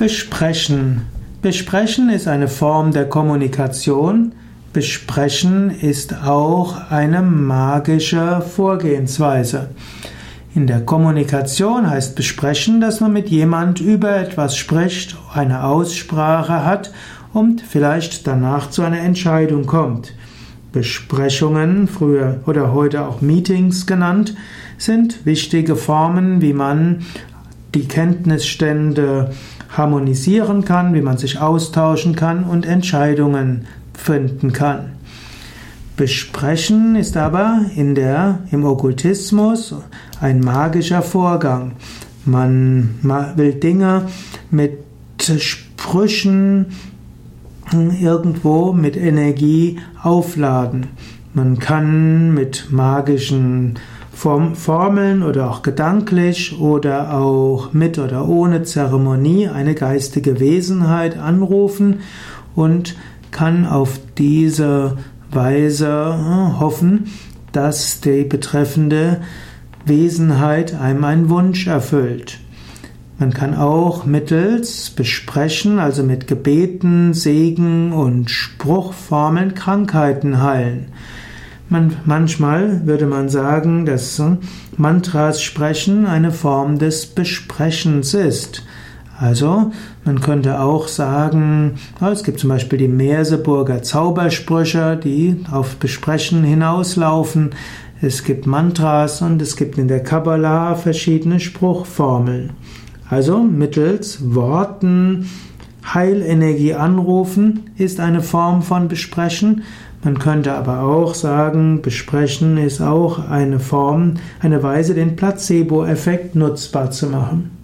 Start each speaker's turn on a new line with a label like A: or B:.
A: Besprechen. Besprechen ist eine Form der Kommunikation. Besprechen ist auch eine magische Vorgehensweise. In der Kommunikation heißt besprechen, dass man mit jemand über etwas spricht, eine Aussprache hat und vielleicht danach zu einer Entscheidung kommt. Besprechungen, früher oder heute auch Meetings genannt, sind wichtige Formen, wie man die Kenntnisstände harmonisieren kann, wie man sich austauschen kann und Entscheidungen finden kann. Besprechen ist aber in der, im Okkultismus ein magischer Vorgang. Man will Dinge mit Sprüchen irgendwo mit Energie aufladen. Man kann mit magischen Formeln oder auch gedanklich oder auch mit oder ohne Zeremonie eine geistige Wesenheit anrufen und kann auf diese Weise äh, hoffen, dass die betreffende Wesenheit einem einen Wunsch erfüllt. Man kann auch mittels Besprechen, also mit Gebeten, Segen und Spruchformeln Krankheiten heilen. Man, manchmal würde man sagen, dass Mantras sprechen eine Form des Besprechens ist. Also, man könnte auch sagen, es gibt zum Beispiel die Merseburger Zaubersprüche, die auf Besprechen hinauslaufen. Es gibt Mantras und es gibt in der Kabbalah verschiedene Spruchformeln. Also mittels Worten Heilenergie anrufen ist eine Form von Besprechen. Man könnte aber auch sagen, besprechen ist auch eine Form, eine Weise, den Placebo-Effekt nutzbar zu machen.